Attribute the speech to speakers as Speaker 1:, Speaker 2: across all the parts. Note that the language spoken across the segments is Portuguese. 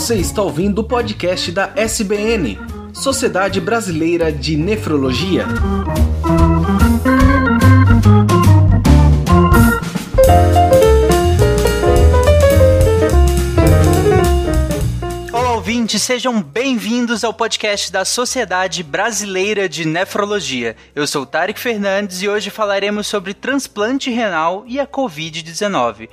Speaker 1: Você está ouvindo o podcast da SBN, Sociedade Brasileira de Nefrologia.
Speaker 2: Olá, ouvintes, sejam bem-vindos ao podcast da Sociedade Brasileira de Nefrologia. Eu sou Tarek Fernandes e hoje falaremos sobre transplante renal e a Covid-19.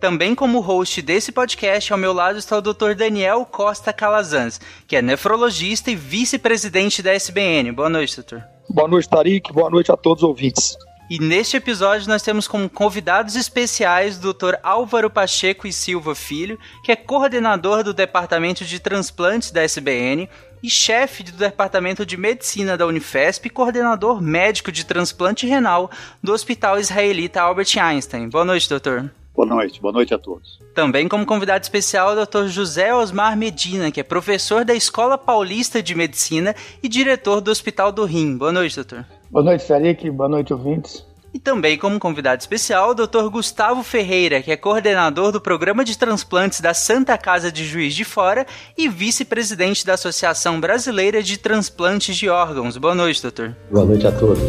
Speaker 2: Também como host desse podcast, ao meu lado está o Dr. Daniel Costa Calazans, que é nefrologista e vice-presidente da SBN. Boa noite, doutor.
Speaker 3: Boa noite, Tarik. Boa noite a todos os ouvintes.
Speaker 2: E neste episódio nós temos como convidados especiais o Dr. Álvaro Pacheco e Silva Filho, que é coordenador do Departamento de Transplantes da SBN e chefe do Departamento de Medicina da Unifesp e coordenador médico de transplante renal do Hospital Israelita Albert Einstein. Boa noite, doutor.
Speaker 4: Boa noite, boa noite a todos.
Speaker 2: Também como convidado especial o Dr. José Osmar Medina, que é professor da Escola Paulista de Medicina e diretor do Hospital do Rim. Boa noite, doutor.
Speaker 5: Boa noite, Tarik. Boa noite, ouvintes.
Speaker 2: E também como convidado especial o Dr. Gustavo Ferreira, que é coordenador do Programa de Transplantes da Santa Casa de Juiz de Fora e vice-presidente da Associação Brasileira de Transplantes de Órgãos. Boa noite, doutor.
Speaker 6: Boa noite a todos.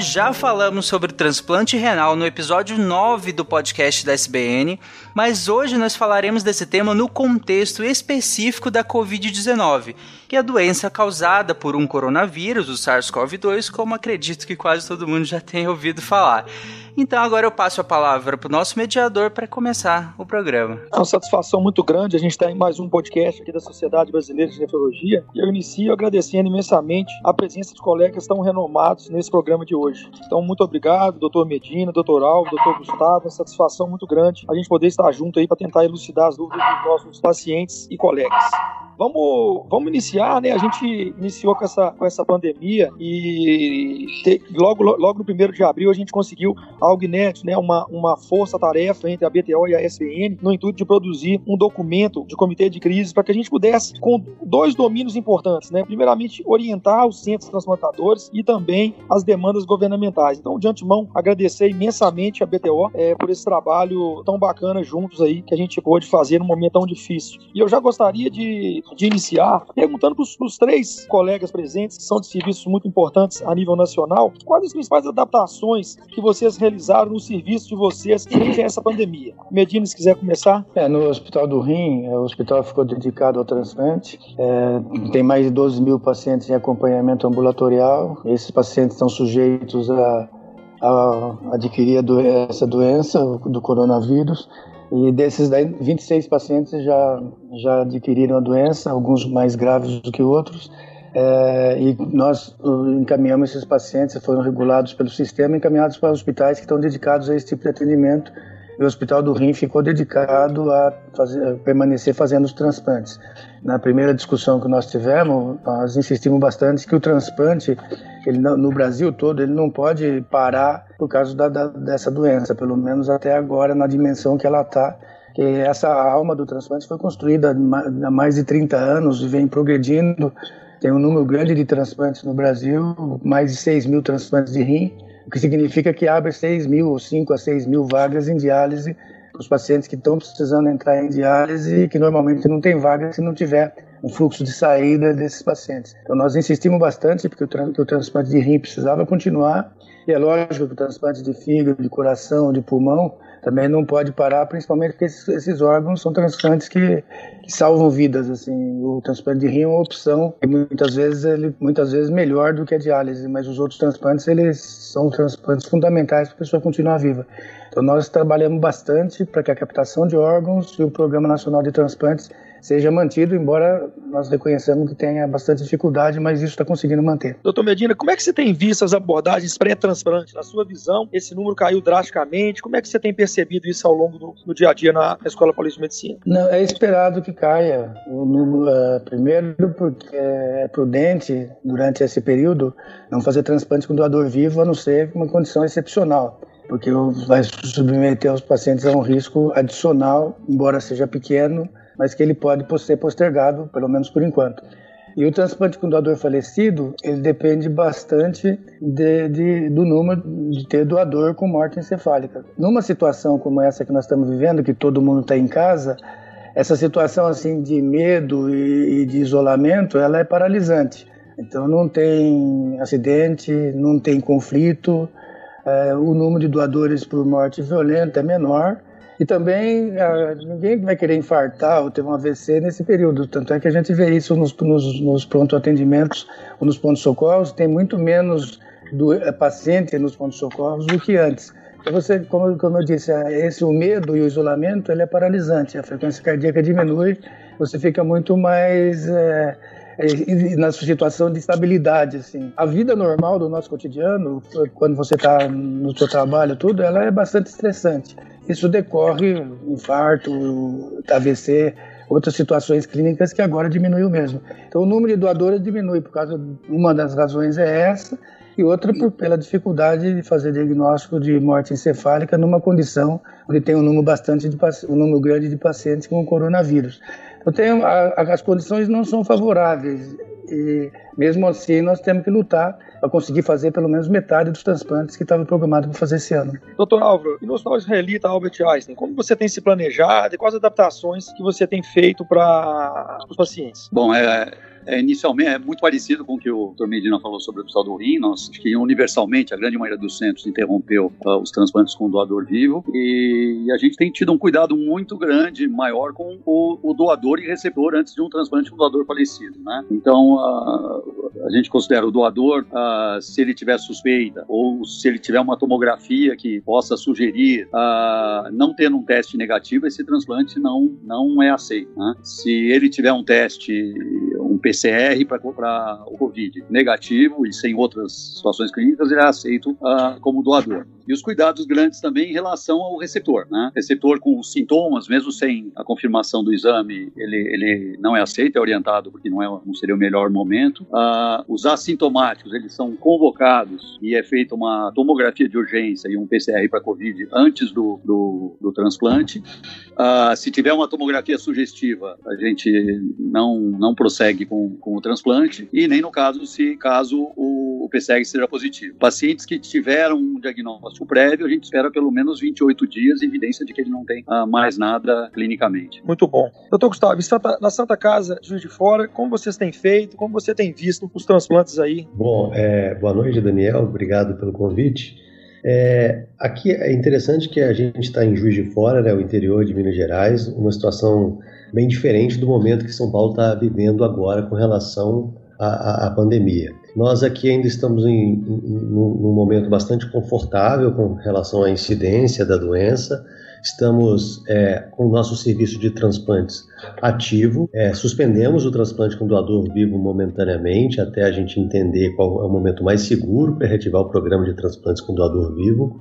Speaker 2: Nós já falamos sobre transplante renal no episódio 9 do podcast da SBN, mas hoje nós falaremos desse tema no contexto específico da Covid-19, que é a doença causada por um coronavírus, o SARS-CoV-2, como acredito que quase todo mundo já tenha ouvido falar. Então agora eu passo a palavra para o nosso mediador para começar o programa.
Speaker 3: É uma satisfação muito grande a gente estar em mais um podcast aqui da Sociedade Brasileira de Nefrologia e eu inicio agradecendo imensamente a presença de colegas tão renomados nesse programa de hoje. Então, muito obrigado, doutor Medina, doutor Alvo, doutor Gustavo, uma satisfação muito grande a gente poder estar junto aí para tentar elucidar as dúvidas dos nossos pacientes e colegas. Vamos, vamos iniciar, né? A gente iniciou com essa, com essa pandemia e te, logo, logo no primeiro de abril a gente conseguiu algo inédito, né? Uma, uma força-tarefa entre a BTO e a SBN no intuito de produzir um documento de comitê de crise para que a gente pudesse, com dois domínios importantes, né? Primeiramente, orientar os centros transplantadores e também as demandas governamentais. Então, de antemão, agradecer imensamente a BTO é, por esse trabalho tão bacana juntos aí que a gente pôde fazer num momento tão difícil. E eu já gostaria de de iniciar perguntando para os três colegas presentes, que são de serviços muito importantes a nível nacional, quais as principais adaptações que vocês realizaram no serviço de vocês frente a essa pandemia. Medina, se quiser começar.
Speaker 5: É, no Hospital do Rim, o hospital ficou dedicado ao transplante. É, tem mais de 12 mil pacientes em acompanhamento ambulatorial. Esses pacientes estão sujeitos a, a adquirir a do, essa doença do coronavírus. E desses 26 pacientes já, já adquiriram a doença, alguns mais graves do que outros. É, e nós encaminhamos esses pacientes, foram regulados pelo sistema, encaminhados para hospitais que estão dedicados a esse tipo de atendimento. E o Hospital do Rim ficou dedicado a, fazer, a permanecer fazendo os transplantes. Na primeira discussão que nós tivemos, nós insistimos bastante que o transplante, ele, no Brasil todo, ele não pode parar por causa da, da, dessa doença, pelo menos até agora, na dimensão que ela está. Essa alma do transplante foi construída há mais de 30 anos e vem progredindo. Tem um número grande de transplantes no Brasil, mais de 6 mil transplantes de rim, o que significa que abre 6 mil ou 5 a 6 mil vagas em diálise para os pacientes que estão precisando entrar em diálise e que normalmente não tem vaga se não tiver um fluxo de saída desses pacientes. Então nós insistimos bastante porque o, o transplante de rim precisava continuar e é lógico que o transplante de fígado, de coração, de pulmão também não pode parar, principalmente porque esses, esses órgãos são transplantes que, que, salvam vidas. Assim, o transplante de rim é uma opção e muitas vezes ele muitas vezes melhor do que a diálise, mas os outros transplantes eles são transplantes fundamentais para a pessoa continuar viva. Então nós trabalhamos bastante para que a captação de órgãos e o Programa Nacional de Transplantes seja mantido, embora nós reconheçamos que tenha bastante dificuldade, mas isso está conseguindo manter.
Speaker 3: Doutor Medina, como é que você tem visto as abordagens pré-transplante? Na sua visão, esse número caiu drasticamente. Como é que você tem percebido isso ao longo do, do dia a dia na, Escola Paulista de Medicina?
Speaker 5: Não, é esperado que caia o número, uh, primeiro porque é prudente, durante esse período, não fazer transplante com doador vivo, a não ser uma condição excepcional porque vai submeter os pacientes a um risco adicional, embora seja pequeno, mas que ele pode ser postergado, pelo menos por enquanto. E o transplante com doador falecido, ele depende bastante de, de, do número de ter doador com morte encefálica. Numa situação como essa que nós estamos vivendo, que todo mundo está em casa, essa situação assim de medo e, e de isolamento, ela é paralisante. Então não tem acidente, não tem conflito, é, o número de doadores por morte violenta é menor e também ah, ninguém vai querer infartar ou ter um AVC nesse período. Tanto é que a gente vê isso nos, nos, nos pronto-atendimentos ou nos pontos-socorros, tem muito menos do, é, paciente nos pontos-socorros do que antes. Então você, como, como eu disse, é, esse o medo e o isolamento ele é paralisante. A frequência cardíaca diminui, você fica muito mais é, na situação de estabilidade, assim. A vida normal do nosso cotidiano, quando você está no seu trabalho, tudo, ela é bastante estressante. Isso decorre infarto, AVC, outras situações clínicas que agora diminuiu mesmo. Então o número de doadores diminui por causa uma das razões é essa e outra por, pela dificuldade de fazer diagnóstico de morte encefálica numa condição onde tem um número bastante de um número grande de pacientes com coronavírus. Eu tenho, a, as condições não são favoráveis e mesmo assim nós temos que lutar para conseguir fazer pelo menos metade dos transplantes que estavam programados para fazer esse ano.
Speaker 3: Doutor Álvaro, e no Hospital Israelita Albert Einstein, como você tem se planejado e quais adaptações que você tem feito para os pacientes?
Speaker 4: Bom, é, é, inicialmente é muito parecido com o que o Dr. Medina falou sobre o hospital do rim. Nós, acho que universalmente, a grande maioria dos centros interrompeu uh, os transplantes com doador vivo e, e, a gente tem tido um cuidado muito grande, maior com o, o doador e receptor antes de um transplante com doador falecido, né? Então, uh, a gente considera o doador, uh, se ele tiver suspeita ou se ele tiver uma tomografia que possa sugerir não tendo um teste negativo, esse transplante não, não é aceito, né? Se ele tiver um teste, um PCR para o Covid negativo e sem outras situações clínicas, ele é aceito uh, como doador. E os cuidados grandes também em relação ao receptor. Né? Receptor com sintomas, mesmo sem a confirmação do exame, ele, ele não é aceito, é orientado porque não, é, não seria o melhor momento. Uh, os assintomáticos, eles são convocados e é feita uma tomografia de urgência e um PCR para Covid antes do, do, do transplante. Uh, se tiver uma tomografia sugestiva, a gente não, não prossegue com, com o transplante e nem no caso se caso o, o PCR seja positivo. Pacientes que tiveram um diagnóstico prévio, a gente espera pelo menos 28 dias, evidência de que ele não tem uh, mais nada clinicamente.
Speaker 3: Muito bom. Doutor Gustavo, Santa, na Santa Casa Juiz de Fora, como vocês têm feito, como você tem visto os transplantes aí?
Speaker 6: Bom, é, boa noite, Daniel, obrigado pelo convite. É, aqui é interessante que a gente está em Juiz de Fora, né, o interior de Minas Gerais, uma situação bem diferente do momento que São Paulo está vivendo agora com relação à, à, pandemia. Nós aqui ainda estamos em, em, num momento bastante confortável com relação à incidência da doença. Estamos é, com o nosso serviço de transplantes ativo. É, suspendemos o transplante com doador vivo momentaneamente até a gente entender qual é o momento mais seguro para reativar o programa de transplantes com doador vivo.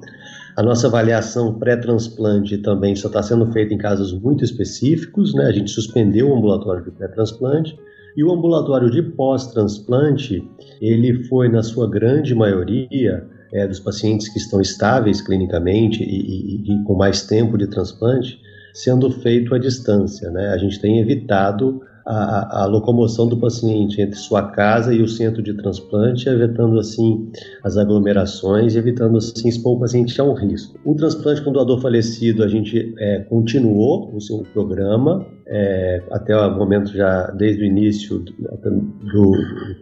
Speaker 6: A nossa avaliação pré-transplante também só está sendo feita em casos muito específicos, né? A gente suspendeu o ambulatório de pré-transplante e o ambulatório de pós-transplante, ele foi na sua grande maioria é, dos pacientes que estão estáveis clinicamente e, e, e com mais tempo de transplante, sendo feito à distância, né? A gente tem evitado a, a, locomoção do paciente entre sua casa e o centro de transplante, evitando assim as aglomerações, evitando assim expor o paciente a um risco. O transplante com doador falecido, a gente é, continuou o seu programa é, até o momento já desde o início do, do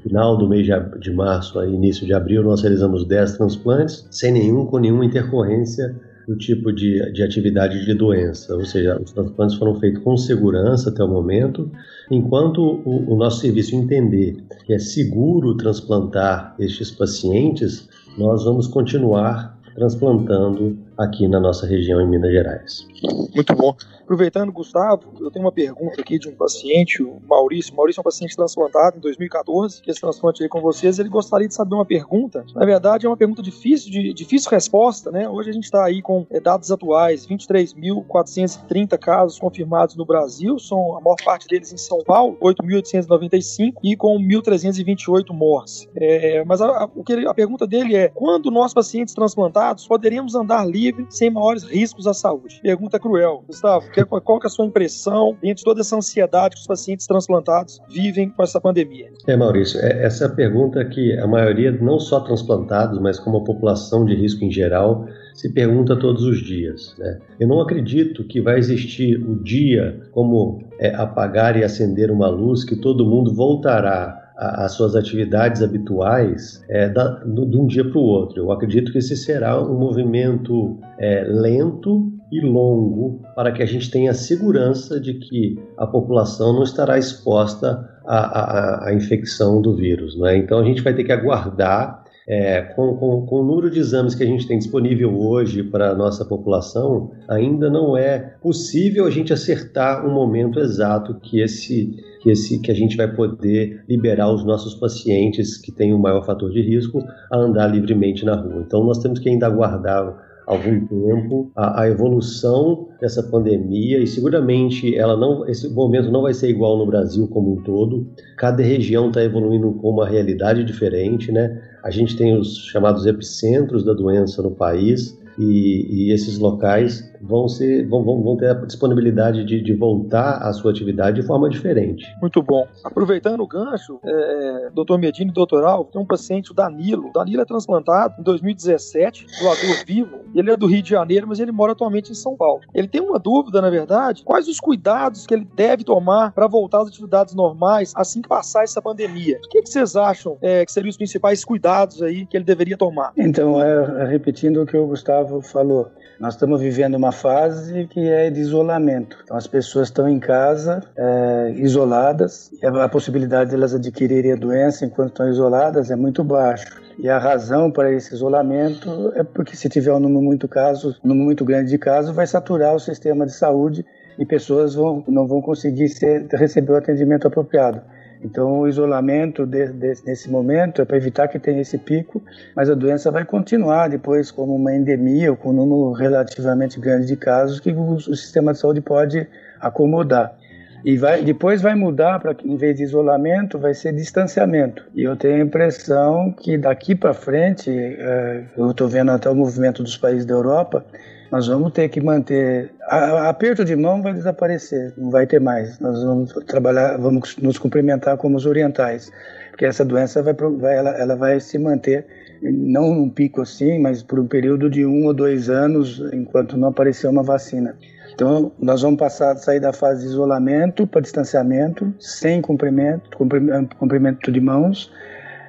Speaker 6: final do mês de, de março a início de abril nós realizamos 10 transplantes sem nenhum com nenhuma intercorrência do tipo de, de atividade de doença, ou seja, os transplantes foram feitos com segurança até o momento, enquanto o, o nosso serviço entender que é seguro transplantar estes pacientes, nós vamos continuar transplantando aqui na nossa região em Minas Gerais.
Speaker 3: Muito bom. Aproveitando, Gustavo, eu tenho uma pergunta aqui de um paciente, o Maurício. Maurício é um paciente transplantado em 2014, que esse transplante aí com vocês. Ele gostaria de saber uma pergunta. Na verdade, é uma pergunta difícil, de difícil resposta, né? Hoje a gente está aí com é, dados atuais: 23.430 casos confirmados no Brasil, são a maior parte deles em São Paulo, 8.895, e com 1.328 mortes. É, mas a, a, o a pergunta dele é: quando nós, pacientes transplantados, poderíamos andar livre sem maiores riscos à saúde? Pergunta cruel. Gustavo, qual que é a sua impressão diante de toda essa ansiedade que os pacientes transplantados vivem com essa pandemia?
Speaker 6: É, Maurício, é, essa é pergunta que a maioria, não só transplantados, mas como a população de risco em geral, se pergunta todos os dias. Né? Eu não acredito que vai existir o dia como é, apagar e acender uma luz que todo mundo voltará às suas atividades habituais é, da, de um dia para o outro. Eu acredito que esse será um movimento é, lento e longo para que a gente tenha segurança de que a população não estará exposta à, à, à infecção do vírus. Né? Então a gente vai ter que aguardar é, com, com, com, o número de exames que a gente tem disponível hoje para a nossa população, ainda não é possível a gente acertar um momento exato que esse, que esse que a gente vai poder liberar os nossos pacientes que têm o maior fator de risco a andar livremente na rua. Então nós temos que ainda aguardar algum tempo a, a, evolução dessa pandemia e seguramente ela não esse momento não vai ser igual no Brasil como um todo. Cada região está evoluindo com uma realidade diferente né? A gente tem os chamados epicentros da doença no país e, e esses locais vão, ser, vão, vão, vão ter a disponibilidade de, de, voltar à sua atividade de forma diferente.
Speaker 3: Muito bom. Aproveitando o gancho, é, doutor Medina e doutor Alvo, tem um paciente, o Danilo. O Danilo é transplantado em 2017, doador vivo. Ele é do Rio de Janeiro, mas ele mora atualmente em São Paulo. Ele tem uma dúvida, na verdade, quais os cuidados que ele deve tomar para voltar às atividades normais assim que passar essa pandemia? O que, que vocês acham é, que seriam os principais cuidados aí que ele deveria tomar?
Speaker 5: Então, é, repetindo o que o Gustavo falou, nós estamos vivendo uma fase que é de isolamento. Então, as pessoas estão em casa, é, isoladas, a, possibilidade de elas adquirirem a doença enquanto estão isoladas é muito baixa. E a razão para esse isolamento é porque se tiver um número muito casos, um número muito grande de casos, vai saturar o sistema de saúde e pessoas vão, não vão conseguir ser, receber o atendimento apropriado. Então, o isolamento de, de, nesse momento é para evitar que tenha esse pico, mas a doença vai continuar depois como uma endemia ou com um número relativamente grande de casos que o, o sistema de saúde pode acomodar. E vai, depois vai mudar para em vez de isolamento, vai ser distanciamento. E eu tenho a impressão que daqui para frente, é, eu estou vendo até o movimento dos países da Europa, nós vamos ter que manter. A, aperto de mão vai desaparecer, não vai ter mais. Nós vamos trabalhar, vamos nos cumprimentar como os orientais, porque essa doença vai, vai ela, ela vai se manter não num pico assim, mas por um período de um ou dois anos, enquanto não aparecer uma vacina. Então, nós vamos passar sair da fase de isolamento para distanciamento, sem cumprimento, cumprimento de mãos,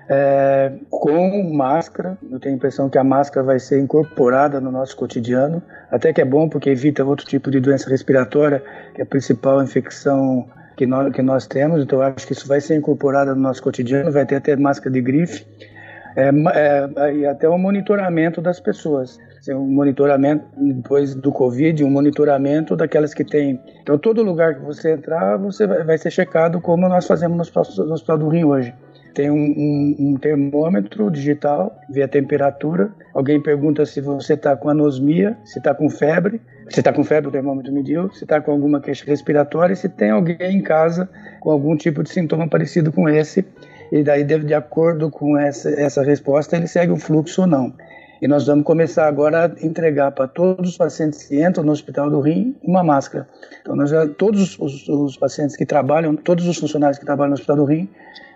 Speaker 5: é, com máscara. Eu tenho a impressão que a máscara vai ser incorporada no nosso cotidiano, até que é bom porque evita outro tipo de doença respiratória, que é a principal infecção que nós, que nós temos. Então, acho que isso vai ser incorporado no nosso cotidiano, vai ter até máscara de grife. É, é, e até o monitoramento das pessoas. Um monitoramento, depois do Covid, um monitoramento daquelas que têm. Então, todo lugar que você entrar, você vai, vai ser checado como nós fazemos no Hospital do Rio hoje tem um, um, um, termômetro digital, vê a temperatura. Alguém pergunta se você está com anosmia, se está com febre. Se está com febre, o termômetro mediu. Se está com alguma queixa respiratória, se tem alguém em casa com algum tipo de sintoma parecido com esse. E daí, de acordo com essa, essa resposta, ele segue o fluxo ou não. E nós vamos começar agora a entregar para todos os pacientes que entram no Hospital do Rim uma máscara. Então, nós já, todos os, os, pacientes que trabalham, todos os funcionários que trabalham no Hospital do Rim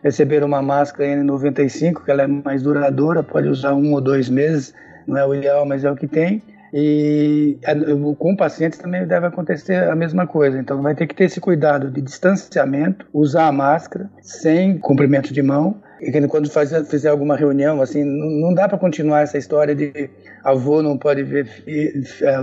Speaker 5: receber uma máscara N95, que ela é mais duradoura, pode usar um ou dois meses, não é o ideal, mas é o que tem. E com pacientes também deve acontecer a mesma coisa. Então vai ter que ter esse cuidado de distanciamento, usar a máscara sem comprimento de mão. E quando fazer, fizer alguma reunião, assim, não dá para continuar essa história de avô não pode ver filho,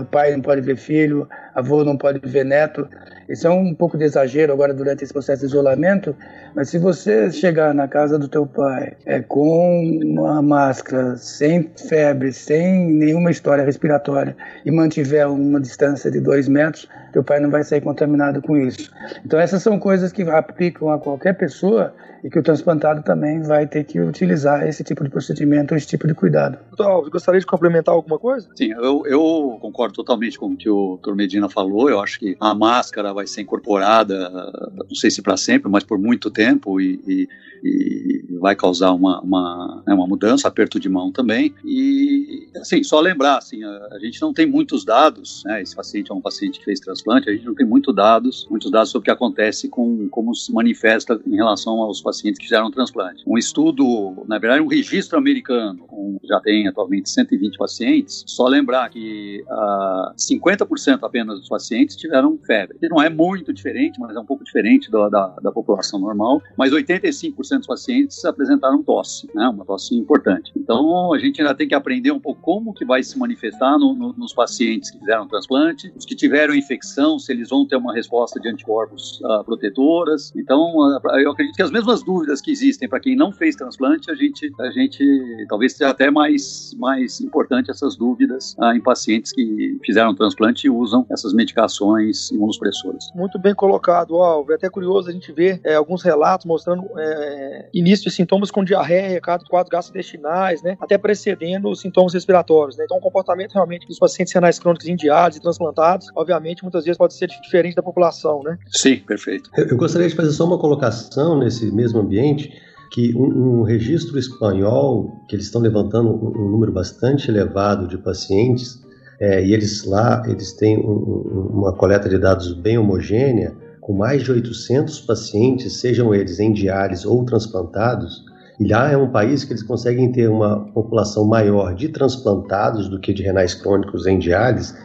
Speaker 5: pai não pode ver filho, avô não pode ver neto. Isso é um pouco de exagero agora durante esse processo de isolamento, mas se você chegar na casa do teu pai é, com uma máscara, sem febre, sem nenhuma história respiratória e mantiver uma distância de dois metros, teu pai não vai sair contaminado com isso. Então essas são coisas que aplicam a qualquer pessoa e que o transplantado também vai ter que utilizar esse tipo de procedimento, esse tipo de cuidado.
Speaker 3: Doutor Alves, gostaria de complementar alguma coisa?
Speaker 4: Sim, eu, eu concordo totalmente com o que o Dr. Medina falou. Eu acho que a máscara vai ser incorporada, não sei se para sempre, mas por muito tempo e, e e vai causar uma, uma, né, uma mudança, aperto de mão também. E, assim, só lembrar, assim, a, a, gente não tem muitos dados, né, esse paciente é um paciente que fez transplante, a gente não tem muito dados, muitos dados sobre o que acontece com como se manifesta em relação aos pacientes que fizeram transplante. Um estudo, na verdade, um registro americano, com, já tem atualmente 120 pacientes, só lembrar que uh, ah, 50% apenas dos pacientes tiveram febre. Não é muito diferente, mas é um pouco diferente da, da, da população normal, mas 85% dos pacientes apresentaram tosse, né, uma tosse importante. Então, a gente ainda tem que aprender um pouco como que vai se manifestar no, no, nos pacientes que fizeram transplante, os que tiveram infecção, se eles vão ter uma resposta de anticorpos uh, protetoras. Então, uh, eu acredito que as mesmas dúvidas que existem para quem não fez transplante, a gente, a gente talvez seja até mais, mais importante essas dúvidas uh, em pacientes que fizeram transplante e usam essas medicações imunossupressoras.
Speaker 3: Muito bem colocado, Alvo. É até curioso a gente ver é, alguns relatos mostrando é, início de sintomas com diarreia, quadros gastrointestinais, né, até precedendo os sintomas respiratórios. Né? Então, o comportamento realmente dos pacientes renais crônicos em diálise e transplantados, obviamente, muitas vezes pode ser diferente da população, né?
Speaker 4: Sim, perfeito.
Speaker 6: Eu, eu gostaria de fazer só uma colocação nesse mesmo ambiente que um, um, registro espanhol, que eles estão levantando um, um número bastante elevado de pacientes, é, e eles lá eles têm um, uma coleta de dados bem homogênea, com mais de 800 pacientes, sejam eles em diálise ou transplantados, e lá é um país que eles conseguem ter uma população maior de transplantados do que de renais crônicos em diálise.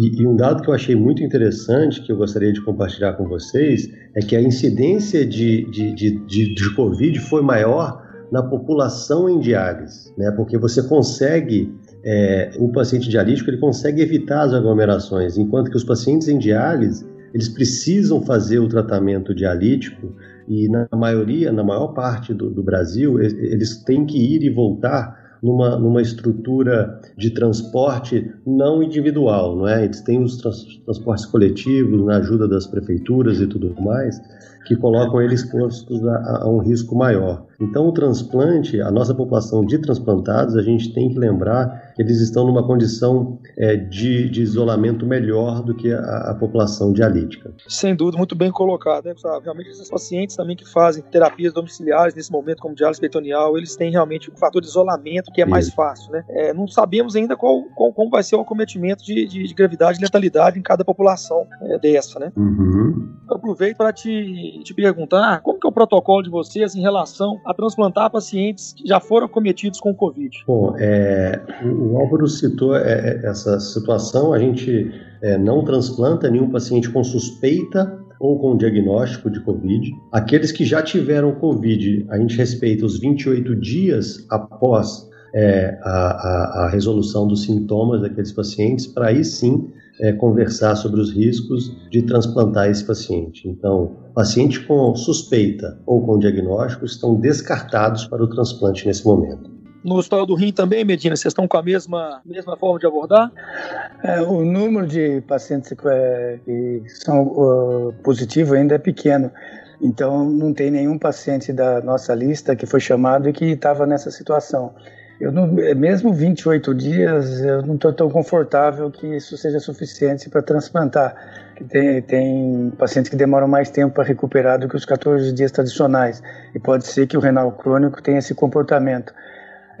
Speaker 6: E, e, um dado que eu achei muito interessante, que eu gostaria de compartilhar com vocês, é que a incidência de, de, de, de, de Covid foi maior na população em diálise, né? porque você consegue, é, o paciente dialítico ele consegue evitar as aglomerações, enquanto que os pacientes em diálise eles precisam fazer o tratamento dialítico e na maioria, na maior parte do, do Brasil, eles têm que ir e voltar numa, numa estrutura de transporte não individual, não é? Eles têm os trans, transportes coletivos na ajuda das prefeituras e tudo mais, que colocam eles expostos a, a um risco maior. Então, o transplante, a nossa população de transplantados, a gente tem que lembrar eles estão numa condição é, de, de, isolamento melhor do que a, a, população dialítica.
Speaker 3: Sem dúvida, muito bem colocado, né, Gustavo? Realmente, esses pacientes também que fazem terapias domiciliares nesse momento, como diálise peritoneal, eles têm realmente um fator de isolamento que é mais fácil, né? É, não sabemos ainda qual, qual, como vai ser o acometimento de, de, de gravidade e letalidade em cada população é, dessa, né?
Speaker 6: Uhum.
Speaker 3: Eu aproveito para te, te perguntar como que é o protocolo de vocês em relação a transplantar pacientes que já foram cometidos com Covid?
Speaker 6: Bom, é, o Álvaro citou é, é, essa situação, a gente é, não transplanta nenhum paciente com suspeita ou com diagnóstico de Covid. Aqueles que já tiveram Covid, a gente respeita os 28 dias após é, a, a, a, resolução dos sintomas daqueles pacientes, para aí sim é, conversar sobre os riscos de transplantar esse paciente. Então, pacientes com suspeita ou com diagnóstico estão descartados para o transplante nesse momento.
Speaker 3: No Hospital do Rim também, Medina, vocês estão com a mesma, mesma forma de abordar?
Speaker 5: É, o número de pacientes que, é, que são uh, positivos ainda é pequeno. Então, não tem nenhum paciente da nossa lista que foi chamado e que estava nessa situação. Eu não, mesmo 28 dias, eu não estou tão confortável que isso seja suficiente para transplantar. Tem, tem pacientes que demoram mais tempo para recuperar do que os 14 dias tradicionais. E pode ser que o renal crônico tenha esse comportamento.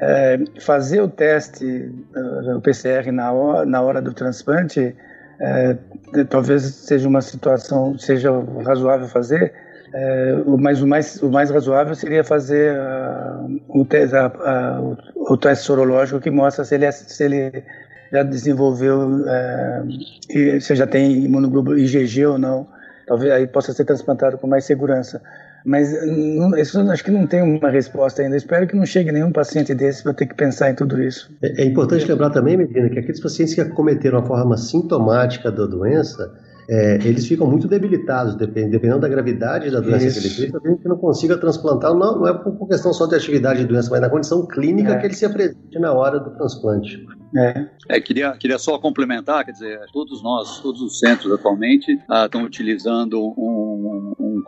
Speaker 5: É, fazer o teste, uh, o PCR, na hora, na hora do transplante, é, talvez seja uma situação, seja razoável fazer, é, mas o mais, o mais razoável seria fazer uh, o, teste, uh, o, teste sorológico que mostra se ele, é, se ele já desenvolveu, uh, se já tem imunoglobulina IgG ou não. Talvez aí possa ser transplantado com mais segurança. Mas não, isso acho que não tem uma resposta ainda. Espero que não chegue nenhum paciente desse para ter que pensar em tudo isso.
Speaker 6: É, é importante lembrar também, Medina, que aqueles pacientes que acometeram a forma sintomática da doença, é, eles ficam muito debilitados, dependendo da gravidade da doença Isso. que ele tem, talvez a gente não consiga transplantar, não, não é por questão só de atividade de doença, mas na condição clínica é. que ele se apresente na hora do transplante.
Speaker 4: É. é, queria, queria só complementar, quer dizer, todos nós, todos os centros atualmente ah, estão utilizando um,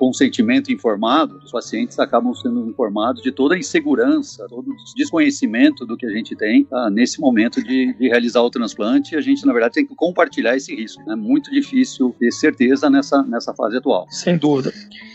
Speaker 4: consentimento informado, os pacientes acabam sendo informados de toda a insegurança, todo o desconhecimento do que a gente tem ah, nesse momento de, de, realizar o transplante, e a gente, na verdade, tem que compartilhar esse risco. É né? muito difícil ter certeza nessa, nessa fase atual.
Speaker 3: Sem dúvida.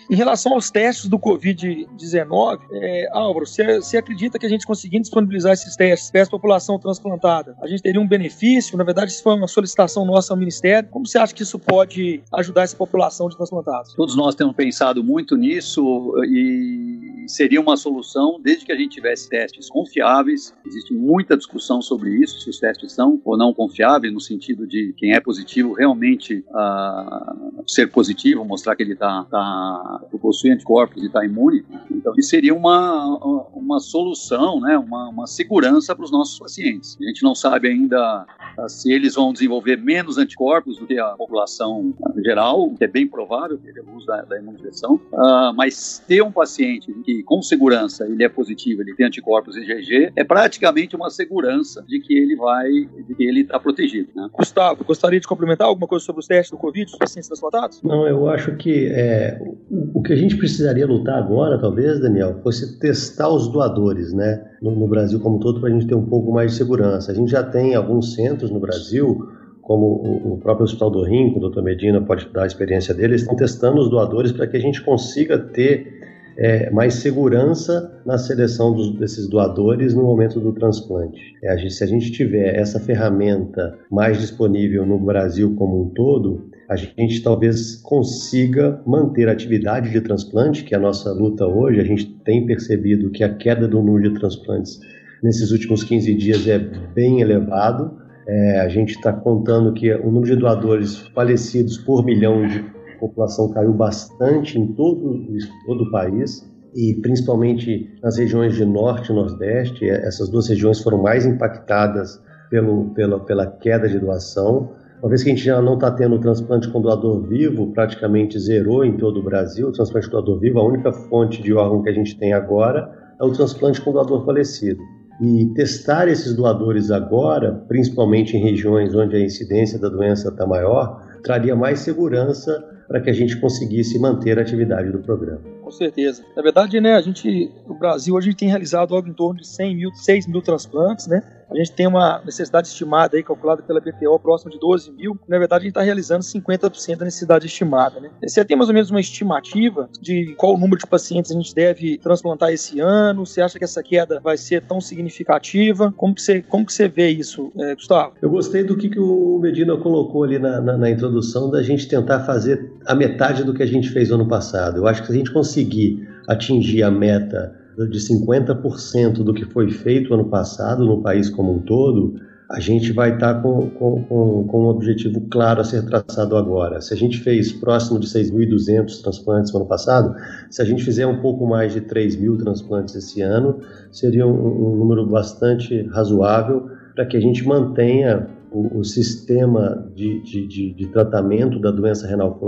Speaker 3: Em relação aos testes do Covid-19, é, Álvaro, você, você acredita que a gente conseguindo disponibilizar esses testes para a população transplantada, a gente teria um benefício? Na verdade, isso foi uma solicitação nossa ao Ministério. Como você acha que isso pode ajudar essa população de transplantados?
Speaker 4: Todos nós temos pensado muito nisso e seria uma solução desde que a gente tivesse testes confiáveis. Existe muita discussão sobre isso, se os testes são ou não confiáveis, no sentido de quem é positivo realmente uh, ser positivo, mostrar que ele tá, tá possui anticorpos e está imune. Então, isso seria uma, uma solução, né, uma, uma segurança para os nossos pacientes. A gente não sabe ainda uh, se eles vão desenvolver menos anticorpos do que a população geral, que é bem provável pelo uso da, da imunização, uh, mas ter um paciente que com segurança ele é positivo, ele tem anticorpos IgG, é praticamente uma segurança de que ele vai, de que ele está protegido. Né?
Speaker 3: Gustavo, gostaria de complementar alguma coisa sobre os testes do Covid, dos pacientes transplantados?
Speaker 6: Não, eu acho que é, o, o, que a gente precisaria lutar agora, talvez, Daniel, fosse testar os doadores, né? No, no Brasil como um todo, para a gente ter um pouco mais de segurança. A gente já tem alguns centros no Brasil como o próprio Hospital do Rim, o Dr. Medina pode dar a experiência dele, eles estão testando os doadores para que a gente consiga ter é, mais segurança na seleção dos, desses doadores no momento do transplante. É, a gente, se a gente tiver essa ferramenta mais disponível no Brasil como um todo, a gente talvez consiga manter a atividade de transplante, que é a nossa luta hoje. A gente tem percebido que a queda do número de transplantes nesses últimos 15 dias é bem elevado. É, a gente está contando que o número de doadores falecidos por milhão de população caiu bastante em todo, todo o país e principalmente nas regiões de norte e nordeste. Essas duas regiões foram mais impactadas pelo, pela, pela queda de doação. Uma vez que a gente já não está tendo transplante com doador vivo, praticamente zerou em todo o Brasil o transplante com doador vivo. A única fonte de órgão que a gente tem agora é o transplante com doador falecido. E testar esses doadores agora, principalmente em regiões onde a incidência da doença está maior, traria mais segurança para que a gente conseguisse manter a atividade do programa.
Speaker 3: Com certeza. Na verdade, né, a gente, no Brasil, a gente tem realizado algo em torno de 100 mil, 6 mil transplantes, né? A gente tem uma necessidade estimada aí, calculada pela BTO, próximo de 12 mil. Na verdade, a gente está realizando 50% da necessidade estimada, né? Você tem mais ou menos uma estimativa de qual número de pacientes a gente deve transplantar esse ano? Você acha que essa queda vai ser tão significativa? Como que você, como que você vê isso, é, Gustavo?
Speaker 6: Eu gostei do que, que o Medina colocou ali na, na, na introdução, da gente tentar fazer a metade do que a gente fez ano passado. Eu acho que se a gente conseguir atingir a meta de 50% do que foi feito ano passado no país como um todo, a gente vai estar tá com, com, com, com, um objetivo claro a ser traçado agora. Se a gente fez próximo de 6.200 transplantes no ano passado, se a gente fizer um pouco mais de 3.000 transplantes esse ano, seria um, um número bastante razoável para que a gente mantenha o, o sistema de, de, de, de tratamento da doença renal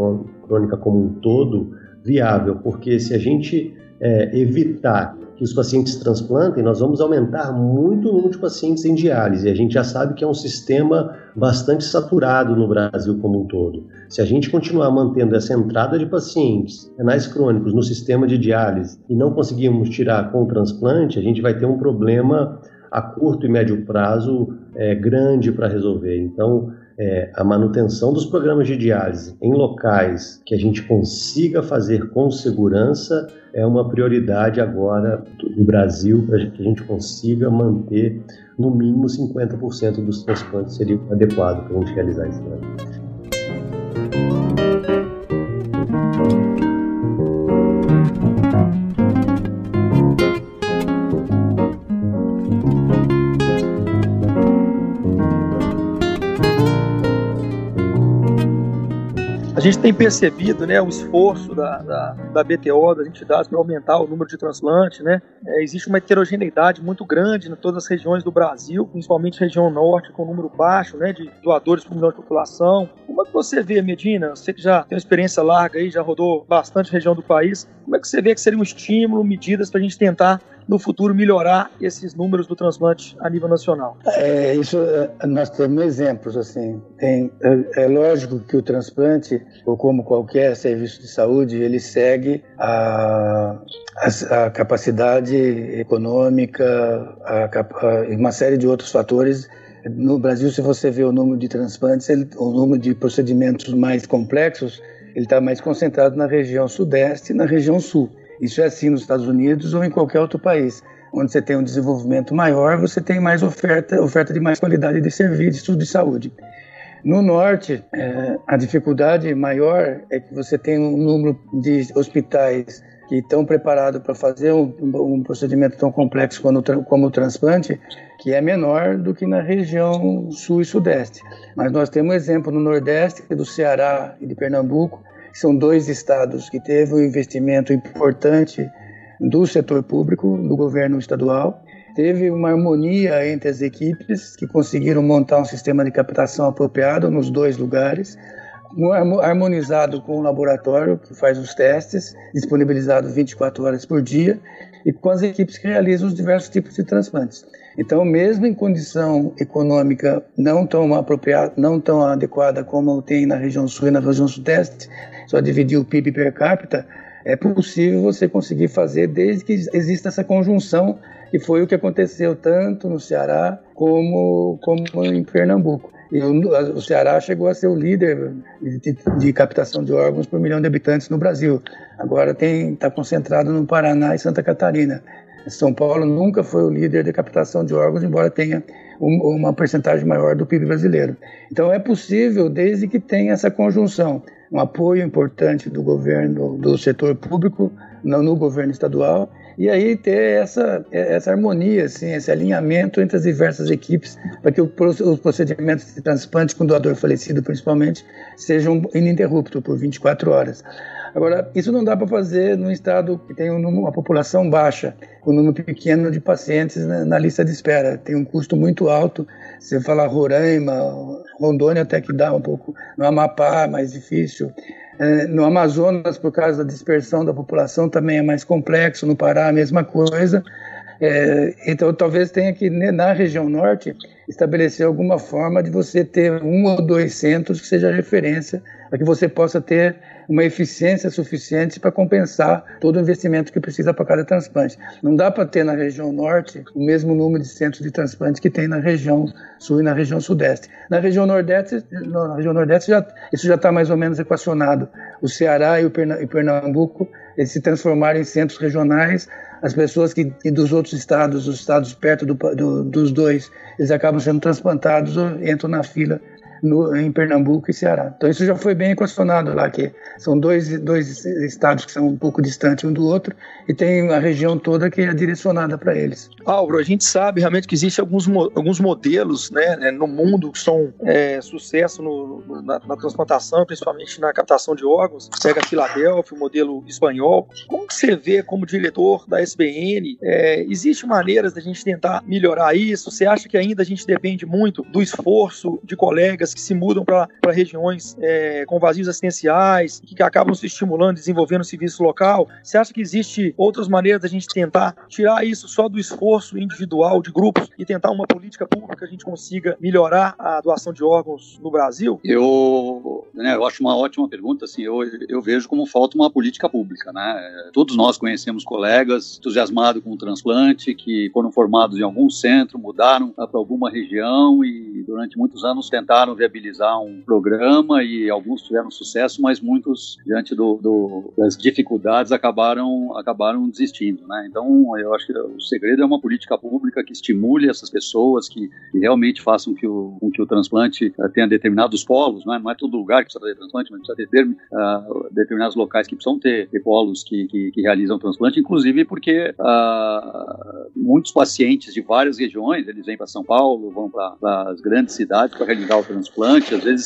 Speaker 6: crônica como um todo viável, porque se a gente é, evitar que os pacientes transplantem, nós vamos aumentar muito o número de pacientes em diálise. A gente já sabe que é um sistema bastante saturado no Brasil como um todo. Se a gente continuar mantendo essa entrada de pacientes renais crônicos no sistema de diálise e não conseguirmos tirar com o transplante, a gente vai ter um problema a curto e médio prazo é, grande para resolver. Então, é, a manutenção dos programas de diálise em locais que a gente consiga fazer com segurança é uma prioridade agora do Brasil para que a gente consiga manter no mínimo 50% dos transplantes seria adequado para a gente realizar esse ano.
Speaker 3: Gente tem percebido né, o esforço da, da, da BTO, das entidades, para aumentar o número de transplantes. Né? É, existe uma heterogeneidade muito grande em todas as regiões do Brasil, principalmente região norte, com um número baixo né, de doadores por milhão de população. Como é que você vê, Medina? Você que já tem uma experiência larga aí, já rodou bastante região do país. Como é que você vê que seria um estímulo, medidas para a gente tentar no futuro melhorar esses números do transplante a nível nacional?
Speaker 5: É, isso é, nós temos exemplos assim. Tem, é, é, lógico que o transplante, ou como qualquer serviço de saúde, ele segue a, a, a capacidade econômica, a, uma série de outros fatores no Brasil, se você vê o número de transplantes, ele, o número de procedimentos mais complexos, ele está mais concentrado na região sudeste e na região sul. Isso é assim nos Estados Unidos ou em qualquer outro país. Onde você tem um desenvolvimento maior, você tem mais oferta, oferta de mais qualidade de serviços de saúde. No norte, é, a dificuldade maior é que você tem um número de hospitais que estão preparados para fazer um, um, procedimento tão complexo como, como o transplante, que é menor do que na região sul e sudeste. Mas nós temos exemplo no nordeste, do Ceará e de Pernambuco, são dois estados que teve um investimento importante do setor público, do governo estadual. Teve uma harmonia entre as equipes que conseguiram montar um sistema de captação apropriado nos dois lugares, harmonizado com o laboratório que faz os testes, disponibilizado 24 horas por dia, e com as equipes que realizam os diversos tipos de transplantes. Então, mesmo em condição econômica não tão apropriada, não tão adequada como tem na região sul e na região sudeste, só dividir o PIB per capita, é possível você conseguir fazer desde que exista essa conjunção, que foi o que aconteceu tanto no Ceará como, como em Pernambuco. E o, Ceará chegou a ser o líder de, de, captação de órgãos por milhão de habitantes no Brasil. Agora está concentrado no Paraná e Santa Catarina. São Paulo nunca foi o líder de captação de órgãos, embora tenha um, uma percentagem maior do PIB brasileiro. Então é possível, desde que tenha essa conjunção, um apoio importante do governo, do setor público, no, no governo estadual, e aí ter essa, essa harmonia, assim, esse alinhamento entre as diversas equipes, para que os procedimentos de transplante com doador falecido, principalmente, sejam ininterruptos por 24 horas. Agora, isso não dá para fazer num estado que tem uma população baixa, com um número pequeno de pacientes na, na, lista de espera. Tem um custo muito alto. Você fala Roraima, Rondônia até que dá um pouco, no Amapá mais difícil. É, no Amazonas, por causa da dispersão da população, também é mais complexo. No Pará, a mesma coisa. É, então, talvez tenha que, né, na região norte, estabelecer alguma forma de você ter um ou dois centros que seja referência, para que você possa ter uma eficiência suficiente para compensar todo o investimento que precisa para cada transplante. Não dá para ter na região norte o mesmo número de centros de transplante que tem na região sul e na região sudeste. Na região nordeste, na região nordeste já, isso já está mais ou menos equacionado. O Ceará e o Pernambuco eles se transformaram em centros regionais. As pessoas que, que dos outros estados, os estados perto do, do, dos dois, eles acabam sendo transplantados ou entram na fila no, em Pernambuco e Ceará. Então isso já foi bem equacionado lá, que são dois, dois estados que são um pouco distantes um do outro e tem a região toda que é direcionada para eles.
Speaker 3: Álvaro, a gente sabe realmente que existem alguns, alguns modelos né, né, no mundo que são é, sucesso no, na, na, transplantação, principalmente na captação de órgãos. Pega Filadélfia, o modelo espanhol. Como que você vê como diretor da SBN? É, existe maneiras da gente tentar melhorar isso? Você acha que ainda a gente depende muito do esforço de colegas que se mudam para regiões é, com vazios assistenciais, que acabam se estimulando, desenvolvendo serviço local. Você acha que existe outras maneiras da gente tentar tirar isso só do esforço individual de grupos e tentar uma política pública que a gente consiga melhorar a doação de órgãos no Brasil?
Speaker 4: Eu, né, eu acho uma ótima pergunta. Assim, eu, eu vejo como falta uma política pública. Né? Todos nós conhecemos colegas entusiasmados com o transplante que foram formados em algum centro, mudaram para alguma região e durante muitos anos tentaram viabilizar um programa e alguns tiveram sucesso, mas muitos, diante do, do, das dificuldades, acabaram, acabaram desistindo. Né? Então, eu acho que o segredo é uma política pública que estimule essas pessoas, que, que realmente façam que o, com que o transplante uh, tenha determinados polos, né? não é todo lugar que precisa ter transplante, mas precisa ter uh, determinados locais que precisam ter, ter polos que, que, que, realizam transplante, inclusive porque uh, muitos pacientes de várias regiões, eles vêm para São Paulo, vão para as grandes cidades para realizar o transplante transplante, às vezes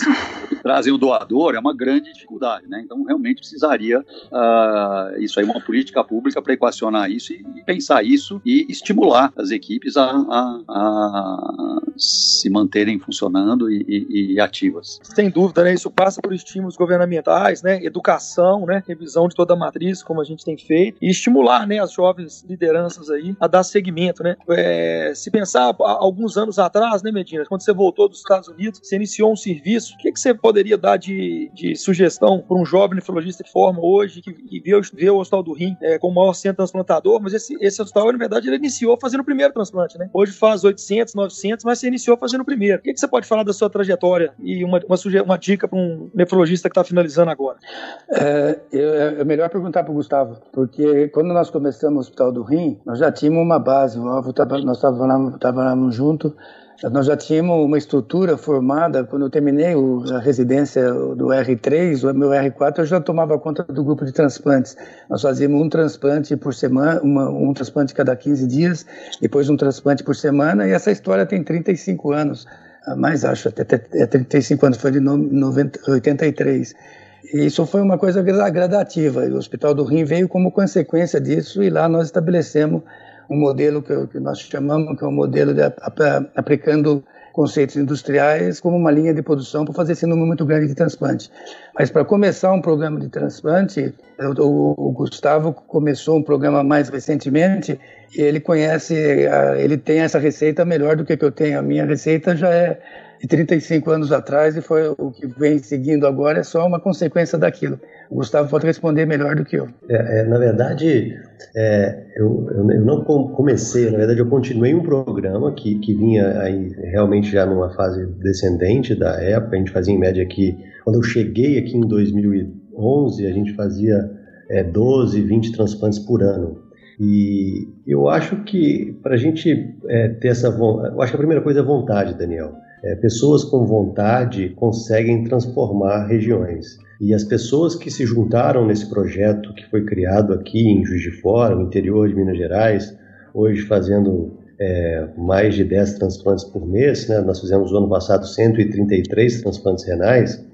Speaker 4: trazem o doador, é uma grande dificuldade, né? Então, realmente precisaria uh, isso aí, uma política pública para equacionar isso e, e, pensar isso e estimular as equipes a, a, a se manterem funcionando e, e, e, ativas.
Speaker 3: Sem dúvida, né? Isso passa por estímulos governamentais, né? Educação, né? Revisão de toda a matriz, como a gente tem feito, e estimular, né? As jovens lideranças aí a dar seguimento, né? É, se pensar alguns anos atrás, né, Medina, quando você voltou dos Estados Unidos, você iniciou um serviço, o que, que você poderia dar de, de sugestão para um jovem nefrologista que forma hoje, que, que vê, vê o Hospital do Rim é, como o maior centro transplantador, mas esse, esse hospital, na verdade, ele iniciou fazendo o primeiro transplante, né? Hoje faz 800, 900, mas você iniciou fazendo o primeiro. O que, que você pode falar da sua trajetória e uma, uma, uma dica para um nefrologista que está finalizando agora?
Speaker 5: É, é, é melhor perguntar para o Gustavo, porque quando nós começamos o Hospital do Rim, nós já tínhamos uma base, nós estávamos juntos nós já tínhamos uma estrutura formada, quando eu terminei a residência do R3, o meu R4, eu já tomava conta do grupo de transplantes. Nós fazíamos um transplante por semana, uma, um transplante cada 15 dias, depois um transplante por semana, e essa história tem 35 anos, mais acho, até, até 35 anos, foi de 90, 83. E isso foi uma coisa gradativa, o Hospital do Rim veio como consequência disso, e lá nós estabelecemos um modelo que, que nós chamamos que é um modelo de, aplicando conceitos industriais como uma linha de produção para fazer esse número muito grande de transplante. Mas para começar um programa de transplante, o, o, Gustavo começou um programa mais recentemente e ele conhece, ele tem essa receita melhor do que, eu tenho. A minha receita já é de 35 anos atrás e foi o que vem seguindo agora é só uma consequência daquilo. O Gustavo pode responder melhor do que eu.
Speaker 6: É, é, na verdade, é, eu, eu, não comecei, na verdade eu continuei um programa que, que vinha aí realmente já numa fase descendente da época, a gente fazia em média aqui, quando eu cheguei aqui em 2011, a gente fazia é, 12, 20 transplantes por ano. E eu acho que para a gente é, ter essa eu acho que a primeira coisa é vontade, Daniel. É, pessoas com vontade conseguem transformar regiões. E as pessoas que se juntaram nesse projeto que foi criado aqui em Juiz de Fora, no interior de Minas Gerais, hoje fazendo é, mais de 10 transplantes por mês, né? nós fizemos no ano passado 133 transplantes renais,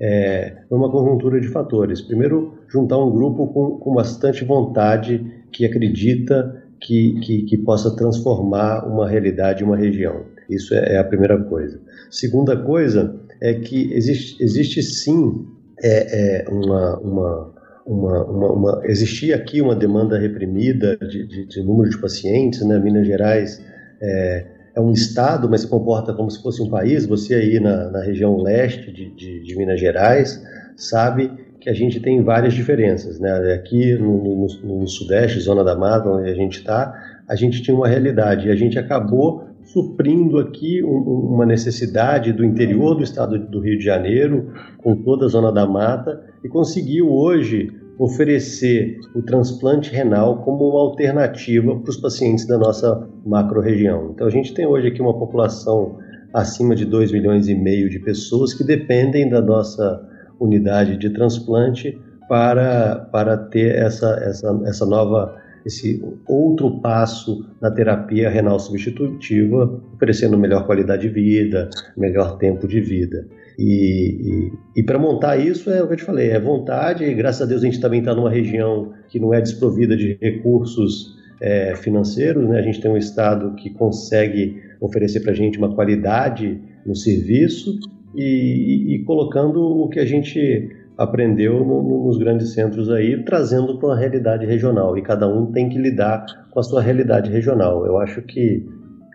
Speaker 6: é, uma conjuntura de fatores. Primeiro, juntar um grupo com, com bastante vontade, que acredita que, que, que possa transformar uma realidade, uma região. Isso é, é a primeira coisa. Segunda coisa é que existe, existe sim é, é uma, uma, uma, uma, existia aqui uma demanda reprimida de, de, de, número de pacientes, né? Minas Gerais é, é, um estado, mas se comporta como se fosse um país. Você aí na, na região leste de, de, de, Minas Gerais sabe que a gente tem várias diferenças, né? Aqui no, no, no sudeste, zona da mata, onde a gente está, a gente tinha uma realidade e a gente acabou suprindo aqui um, uma necessidade do interior do estado do Rio de Janeiro, com toda a zona da mata, e conseguiu hoje oferecer o transplante renal como uma alternativa para os pacientes da nossa macro-região. Então a gente tem hoje aqui uma população acima de 2 milhões e meio de pessoas que dependem da nossa unidade de transplante para, para ter essa, essa, essa nova esse outro passo na terapia renal substitutiva, oferecendo melhor qualidade de vida, melhor tempo de vida. E, e, e para montar isso, é o que eu te falei, é vontade, e graças a Deus a gente também está numa região que não é desprovida de recursos é, financeiros, né? a gente tem um Estado que consegue oferecer para a gente uma qualidade no serviço e, e colocando o que a gente aprendeu no, nos grandes centros aí, trazendo para uma realidade regional. E cada um tem que lidar com a sua realidade regional. Eu acho que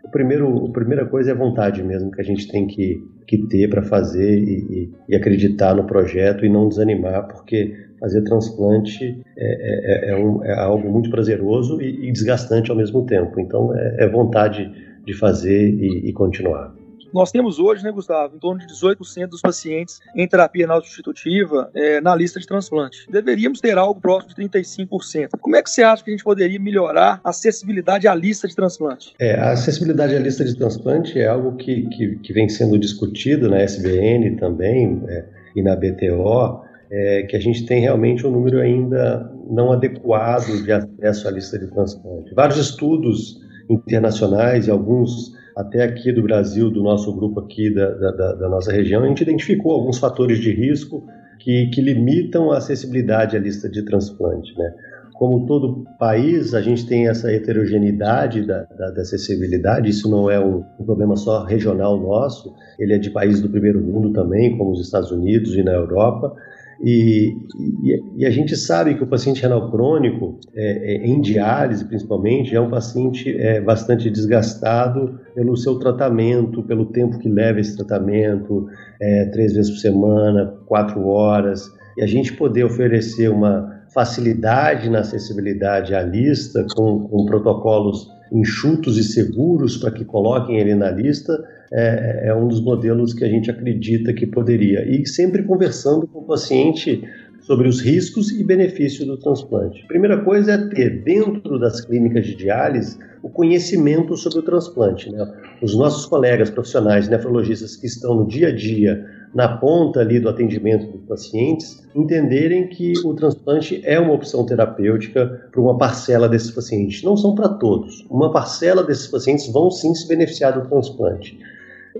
Speaker 6: o primeiro, a primeira coisa é a vontade mesmo que a gente tem que, que ter para fazer e, e, e, acreditar no projeto e não desanimar, porque fazer transplante é, é, é, um, é algo muito prazeroso e, e, desgastante ao mesmo tempo. Então é, é vontade de fazer e continuar.
Speaker 3: Nós temos hoje, né, Gustavo, em torno de 18% dos pacientes em terapia renal substitutiva é, na lista de transplante. Deveríamos ter algo próximo de 35%. Como é que você acha que a gente poderia melhorar a acessibilidade à lista de transplante?
Speaker 6: É, a acessibilidade à lista de transplante é algo que, que, que vem sendo discutido na SBN também é, e na BTO. É, que a gente tem realmente um número ainda não adequado de acesso à lista de transplante. Vários estudos internacionais e alguns até aqui do Brasil, do nosso grupo aqui da, da, da nossa região, a gente identificou alguns fatores de risco que, que limitam a acessibilidade à lista de transplante. Né? Como todo país, a gente tem essa heterogeneidade da, da, da acessibilidade, isso não é um, um, problema só regional nosso, ele é de países do primeiro mundo também, como os Estados Unidos e na Europa, e, e, e, a gente sabe que o paciente renal crônico, é, é, em diálise principalmente, é um paciente é, bastante desgastado pelo seu tratamento, pelo tempo que leva esse tratamento, é, três vezes por semana, quatro horas, e a gente poder oferecer uma facilidade na acessibilidade à lista, com, com protocolos enxutos e seguros para que coloquem ele na lista, é, é, um dos modelos que a gente acredita que poderia. E sempre conversando com o paciente sobre os riscos e benefícios do transplante. Primeira coisa é ter dentro das clínicas de diálise o conhecimento sobre o transplante. Né? Os nossos colegas profissionais nefrologistas que estão no dia a dia na ponta ali do atendimento dos pacientes, entenderem que o transplante é uma opção terapêutica para uma parcela desses pacientes. Não são para todos. Uma parcela desses pacientes vão sim se beneficiar do transplante.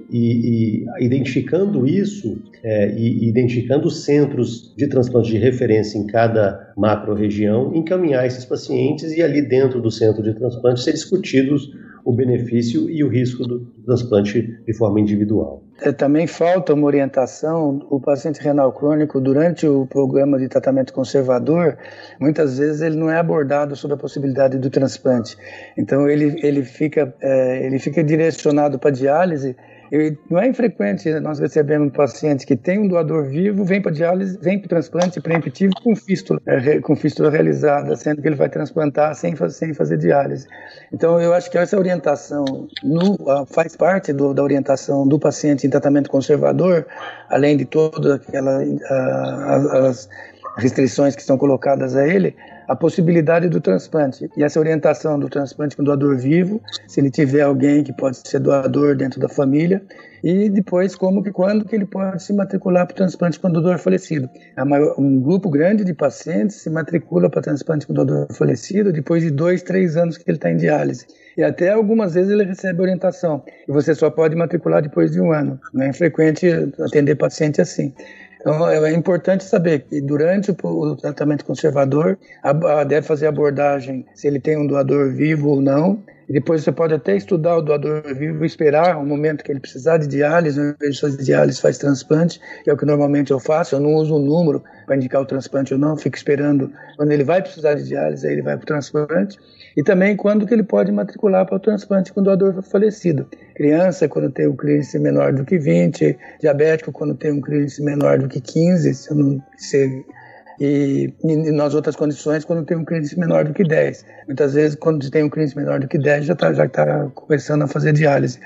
Speaker 6: E, e, identificando isso é, e identificando centros de transplante de referência em cada macro-região, encaminhar esses pacientes e ali dentro do centro de transplante ser discutidos o benefício e o risco do transplante de forma individual.
Speaker 5: É, também falta uma orientação. O paciente renal crônico, durante o programa de tratamento conservador, muitas vezes ele não é abordado sobre a possibilidade do transplante. Então ele, ele, fica, é, ele fica direcionado para diálise não é infrequente nós recebemos pacientes que têm um doador vivo, vem para diálise, vem para transplante preemptivo com fístula, é, com fístula realizada, sendo que ele vai transplantar sem, sem fazer diálise. Então, eu acho que essa orientação no, faz parte do, da orientação do paciente em tratamento conservador, além de todas aquelas as restrições que são colocadas a ele, a possibilidade do transplante. E essa orientação do transplante com doador vivo, se ele tiver alguém que pode ser doador dentro da família, e depois como que quando que ele pode se matricular para o transplante com doador falecido. Um grupo grande de pacientes se matricula para transplante com doador falecido depois de dois, três anos que ele está em diálise. E até algumas vezes ele recebe orientação. E você só pode matricular depois de um ano. Não é frequente atender paciente assim. Então, é importante saber que durante o tratamento conservador, deve fazer abordagem se ele tem um doador vivo ou não. Depois você pode até estudar o doador vivo, esperar o momento que ele precisar de diálise, ao invés de fazer diálise, faz transplante, que é o que normalmente eu faço. Eu não uso o número para indicar o transplante ou não, fico esperando quando ele vai precisar de diálise, aí ele vai para o transplante e também quando que ele pode matricular para o transplante com doador falecido. Criança, quando tem um clínice menor do que 20, diabético, quando tem um clínice menor do que 15, se eu não sei e, e nas outras condições quando tem um clínice menor do que 10. Muitas vezes, quando tem um clínice menor do que 10, já está já tá começando a fazer diálise.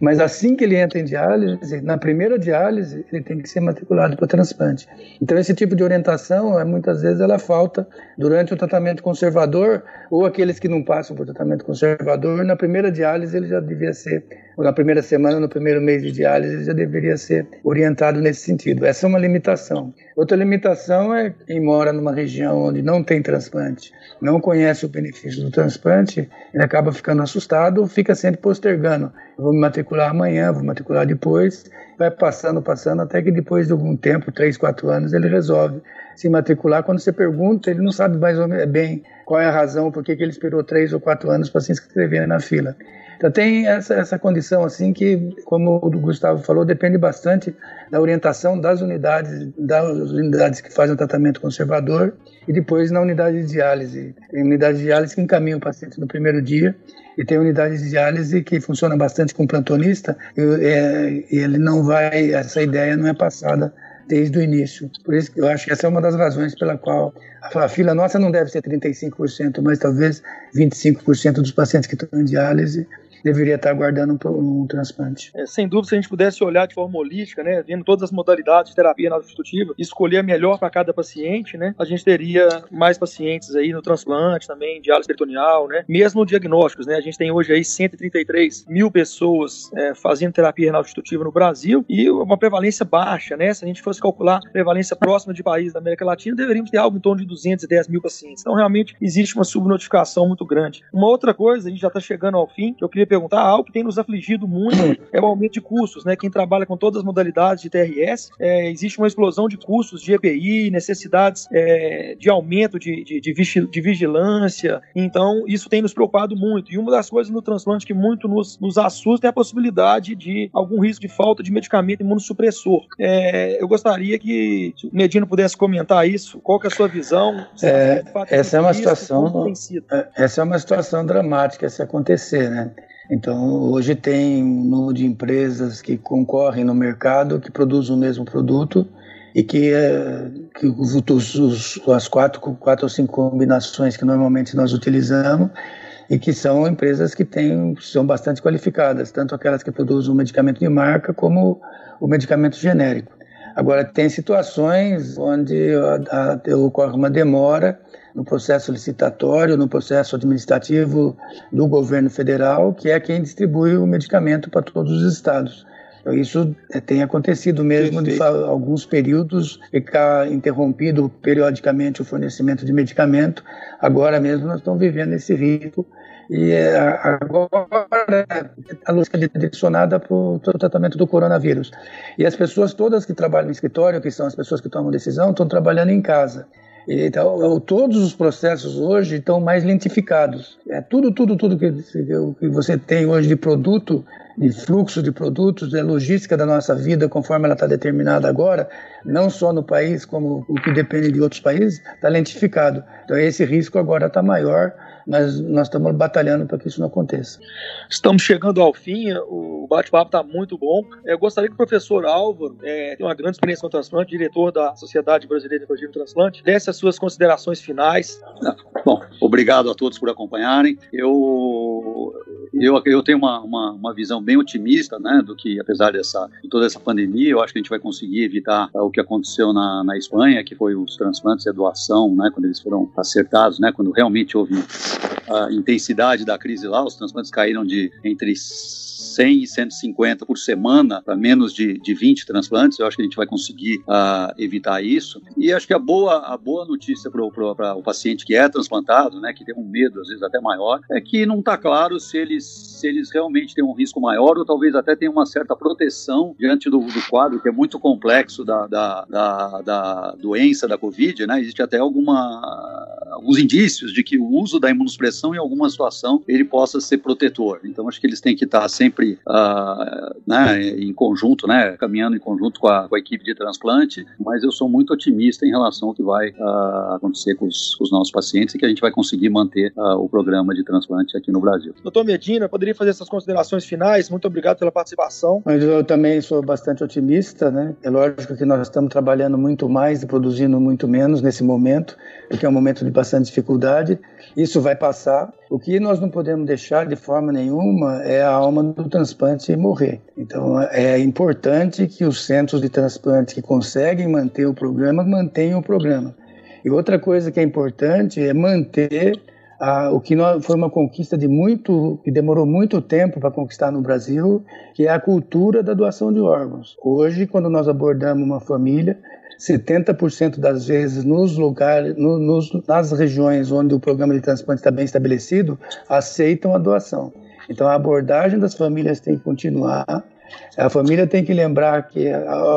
Speaker 5: Mas assim que ele entra em diálise, na primeira diálise, ele tem que ser matriculado para transplante. Então, esse tipo de orientação, é, muitas vezes, ela falta durante o tratamento conservador, ou aqueles que não passam por tratamento conservador, na primeira diálise ele já devia ser, na primeira semana, no primeiro mês de diálise, ele já deveria ser orientado nesse sentido. Essa é uma limitação. Outra limitação é quem mora numa região onde não tem transplante, não conhece o benefício do transplante, ele acaba ficando assustado, fica sempre postergando. Eu vou me matricular amanhã, vou matricular depois, vai passando, passando, até que depois de algum tempo, três, quatro anos, ele resolve se matricular. Quando você pergunta, ele não sabe mais ou menos bem qual é a razão, por que ele esperou três ou quatro anos para se inscrever na fila. Então tem essa, essa condição assim que, como o Gustavo falou, depende bastante da orientação das unidades, das unidades que fazem o tratamento conservador e depois na unidade de diálise. Tem unidade de diálise que encaminha o paciente no primeiro dia e tem unidade de diálise que funciona bastante com plantonista e, é, ele não vai, essa ideia não é passada desde o início. Por isso que eu acho que essa é uma das razões pela qual a fila nossa não deve ser 35%, mas talvez 25% dos pacientes que estão em diálise deveria estar aguardando um, um transplante.
Speaker 3: É, sem dúvida, se a gente pudesse olhar de forma holística, né, vendo todas as modalidades de terapia substitutiva, escolher a melhor para cada paciente, né, a gente teria mais pacientes aí no transplante também, diálise peritoneal, né, mesmo diagnósticos, né, a gente tem hoje aí 133 mil pessoas é, fazendo terapia renal substitutiva no Brasil e uma prevalência baixa, né, se a gente fosse calcular prevalência próxima de países da América Latina, deveríamos ter algo em torno de 210 mil pacientes. Então, realmente, existe uma subnotificação muito grande. Uma outra coisa, a gente já está chegando ao fim, que eu queria perguntar, algo que tem nos afligido muito é o aumento de custos, né? Quem trabalha com todas as modalidades de TRS, é, existe uma explosão de custos de EPI, necessidades é, de aumento de, de, de, vigilância, então isso tem nos preocupado muito. E uma das coisas no transplante que muito nos, nos assusta é a possibilidade de algum risco de falta de medicamento imunossupressor. É, eu gostaria que o Medina pudesse comentar isso, qual é a sua visão?
Speaker 5: É, essa é uma situação, é, essa é uma situação dramática se acontecer, né? Então, hoje tem um número de empresas que concorrem no mercado, que produzem o mesmo produto e que, é, que os, os, as quatro, quatro ou cinco combinações que normalmente nós utilizamos e que são empresas que têm, são bastante qualificadas, tanto aquelas que produzem o medicamento de marca como o medicamento genérico. Agora, tem situações onde ocorre uma demora no processo licitatório, no processo administrativo do governo federal, que é quem distribui o medicamento para todos os estados. Então, isso é, tem acontecido mesmo de alguns períodos ficar interrompido periodicamente o fornecimento de medicamento. Agora mesmo nós estamos vivendo esse risco e é, agora a luz é direcionada para o tratamento do coronavírus. E as pessoas todas que trabalham no escritório, que são as pessoas que tomam decisão, estão trabalhando em casa. Então, todos os processos hoje estão mais lentificados. É tudo, tudo, tudo que, que você tem hoje de produto, de fluxo de produtos, é logística da nossa vida, conforme ela está determinada agora, não só no país, como o que depende de outros países, está lentificado. Então, esse risco agora está maior mas nós estamos batalhando para que isso não aconteça.
Speaker 3: Estamos chegando ao fim, o bate-papo está muito bom. Eu gostaria que o professor Álvaro, é, tem uma grande experiência com o transplante, diretor da Sociedade Brasileira de Cirurgia Transplante, desse as suas considerações finais.
Speaker 4: Bom, obrigado a todos por acompanharem. Eu, eu, eu tenho uma, uma, uma visão bem otimista, né, do que, apesar dessa, de toda essa pandemia, eu acho que a gente vai conseguir evitar uh, o que aconteceu na, na Espanha, que foi os transplantes e a doação, né, quando eles foram acertados, né, quando realmente houve a intensidade da crise lá, os transplantes caíram de entre 100 e 150 por semana para menos de, de 20 transplantes. Eu acho que a gente vai conseguir uh, evitar isso. E acho que a boa, a boa notícia para o paciente que é transplantado, né, que tem um medo às vezes até maior, é que não está claro se eles, se eles realmente têm um risco maior ou talvez até tenham uma certa proteção diante do, do quadro que é muito complexo da, da, da, da doença da Covid. Né? Existe até alguma, alguns indícios de que o uso da imunossupressão em alguma situação ele possa ser protetor. Então acho que eles têm que estar sempre uh, né, em conjunto, né, caminhando em conjunto com a, com a, equipe de transplante, mas eu sou muito otimista em relação ao que vai uh, acontecer com os, com os, nossos pacientes e que a gente vai conseguir manter uh, o programa de transplante aqui no Brasil.
Speaker 3: Doutor Medina, poderia fazer essas considerações finais? Muito obrigado pela participação.
Speaker 5: Mas eu também sou bastante otimista, né? É lógico que nós estamos trabalhando muito mais e produzindo muito menos nesse momento, porque é um momento de bastante dificuldade. Isso vai passar. O que nós não podemos deixar de forma nenhuma é a alma do transplante morrer. Então é importante que os centros de transplante que conseguem manter o programa mantenham o programa. E outra coisa que é importante é manter ah, o que nós, foi uma conquista de muito, que demorou muito tempo para conquistar no Brasil, que é a cultura da doação de órgãos. Hoje, quando nós abordamos uma família, 70% das vezes nos lugares, no, nos, nas regiões onde o programa de transplante está bem estabelecido, aceitam a doação. Então a abordagem das famílias tem que continuar. A família tem que lembrar que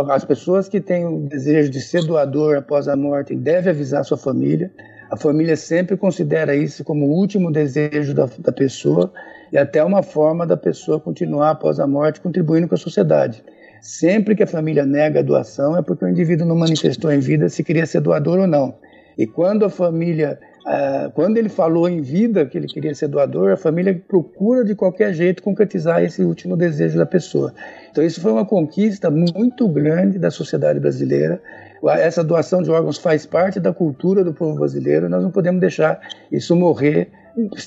Speaker 5: as pessoas que têm o desejo de ser doador após a morte devem avisar a sua família. A família sempre considera isso como o último desejo da, da pessoa e até uma forma da pessoa continuar após a morte contribuindo com a sociedade. Sempre que a família nega a doação é porque o indivíduo não manifestou em vida se queria ser doador ou não. E quando a família, ah, quando ele falou em vida que ele queria ser doador, a família procura de qualquer jeito concretizar esse último desejo da pessoa. Então isso foi uma conquista muito grande da sociedade brasileira. Essa doação de órgãos faz parte da cultura do povo brasileiro. Nós não podemos deixar isso morrer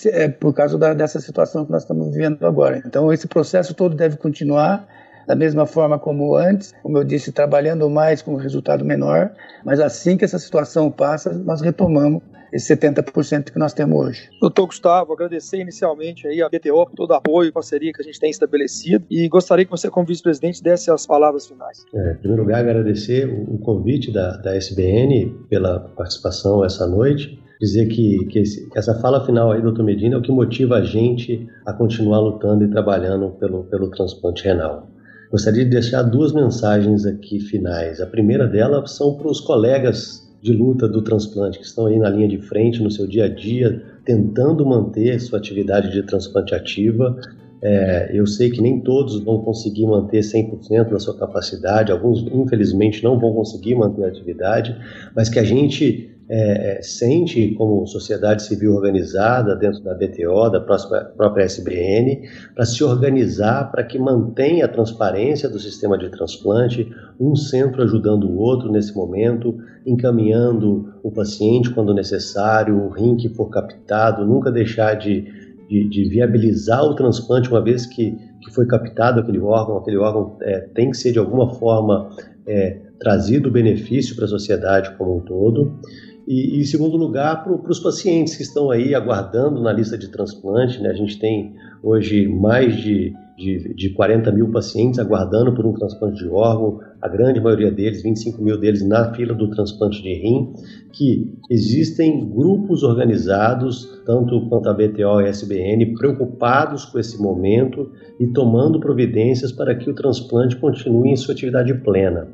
Speaker 5: é, por causa da, dessa situação que nós estamos vivendo agora. Então esse processo todo deve continuar da mesma forma como antes, como eu disse, trabalhando mais com resultado menor, mas assim que essa situação passa, nós retomamos esse 70% que nós temos hoje.
Speaker 3: Doutor Gustavo, agradecer inicialmente aí a BTO por todo o apoio e parceria que a gente tem estabelecido e gostaria que você, como vice-presidente, desse as palavras finais.
Speaker 6: É, em primeiro lugar, agradecer o convite da, da SBN pela participação essa noite dizer que, que esse, essa fala final aí, doutor Medina, é o que motiva a gente a continuar lutando e trabalhando pelo, pelo transplante renal. Gostaria de deixar duas mensagens aqui finais. A primeira delas são para os colegas de luta do transplante que estão aí na linha de frente no seu dia a dia, tentando manter sua atividade de transplante ativa. É, eu sei que nem todos vão conseguir manter 100% da sua capacidade, alguns infelizmente não vão conseguir manter a atividade, mas que a gente é, é, sente como sociedade civil organizada dentro da BTO, da própria SBN, para se organizar para que mantenha a transparência do sistema de transplante, um centro ajudando o outro nesse momento, encaminhando o paciente quando necessário, o rim que for captado, nunca deixar de, de, de viabilizar o transplante uma vez que, que foi captado aquele órgão, aquele órgão é, tem que ser de alguma forma é, trazido benefício para a sociedade como um todo. E, em segundo lugar, para os pacientes que estão aí aguardando na lista de transplante, né? a gente tem hoje mais de, de, de 40 mil pacientes aguardando por um transplante de órgão, a grande maioria deles, 25 mil deles, na fila do transplante de rim, que existem grupos organizados, tanto quanto a BTO e a SBN, preocupados com esse momento e tomando providências para que o transplante continue em sua atividade plena.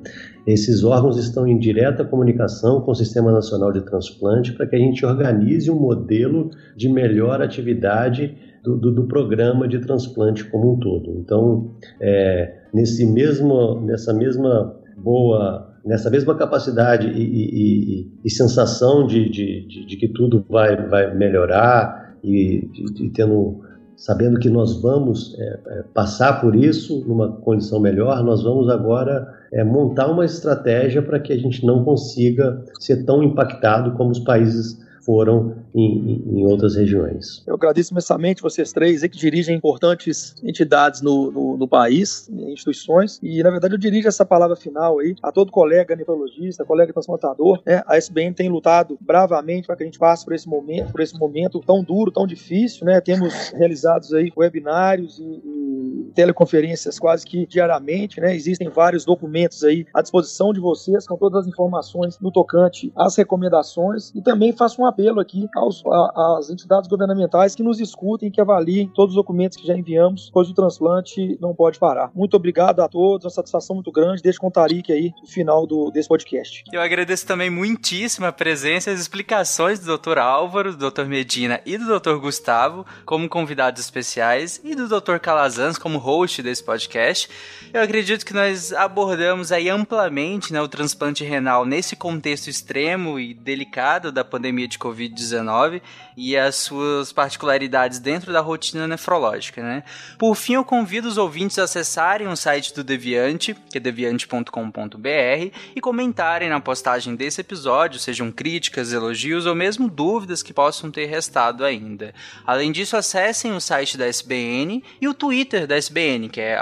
Speaker 6: Esses órgãos estão em direta comunicação com o Sistema Nacional de Transplante para que a gente organize um modelo de melhor atividade do, do, do programa de transplante como um todo. Então, é, nesse mesmo, nessa mesma boa nessa mesma capacidade e, e, e, e sensação de, de, de, que tudo vai, vai melhorar e de, tendo sabendo que nós vamos é, é, passar por isso numa condição melhor, nós vamos agora é, montar uma estratégia para que a gente não consiga ser tão impactado como os países foram em, em, outras regiões.
Speaker 3: Eu agradeço imensamente vocês três que dirigem importantes entidades no, no, no, país, instituições, e na verdade eu dirijo essa palavra final aí a todo colega nefrologista, colega transplantador. Né? A SBN tem lutado bravamente para que a gente passe por esse momento, por esse momento tão duro, tão difícil. Né? Temos realizados aí webinários e, e teleconferências quase que diariamente. Né? Existem vários documentos aí à disposição de vocês com todas as informações no tocante às recomendações e também faço um apelo aqui aos, às entidades governamentais que nos escutem, que avaliem todos os documentos que já enviamos, pois o transplante não pode parar. Muito obrigado a todos, uma satisfação muito grande. Deixa com o Tariq aí no final do, desse podcast.
Speaker 2: Eu agradeço também muitíssimo a presença e as explicações do Dr. Álvaro, do Dr. Medina e do Dr. Gustavo como convidados especiais e do Dr. Calazans como host desse podcast. Eu acredito que nós abordamos aí amplamente né, o transplante renal nesse contexto extremo e delicado da pandemia de Covid-19 e as suas particularidades dentro da rotina nefrológica, né? Por fim, eu convido os ouvintes a acessarem o site do Deviante, que é deviante.com.br, e comentarem na postagem desse episódio, sejam críticas, elogios ou mesmo dúvidas que possam ter restado ainda. Além disso, acessem o site da SBN e o Twitter da SBN, que é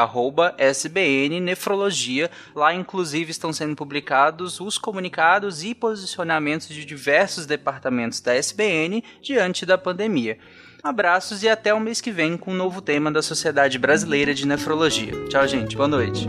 Speaker 2: @sbnnefrologia. Lá, inclusive, estão sendo publicados os comunicados e posicionamentos de diversos departamentos da SBN diante da pandemia. Abraços e até o mês que vem com um novo tema da Sociedade Brasileira de Nefrologia. Tchau, gente. Boa noite.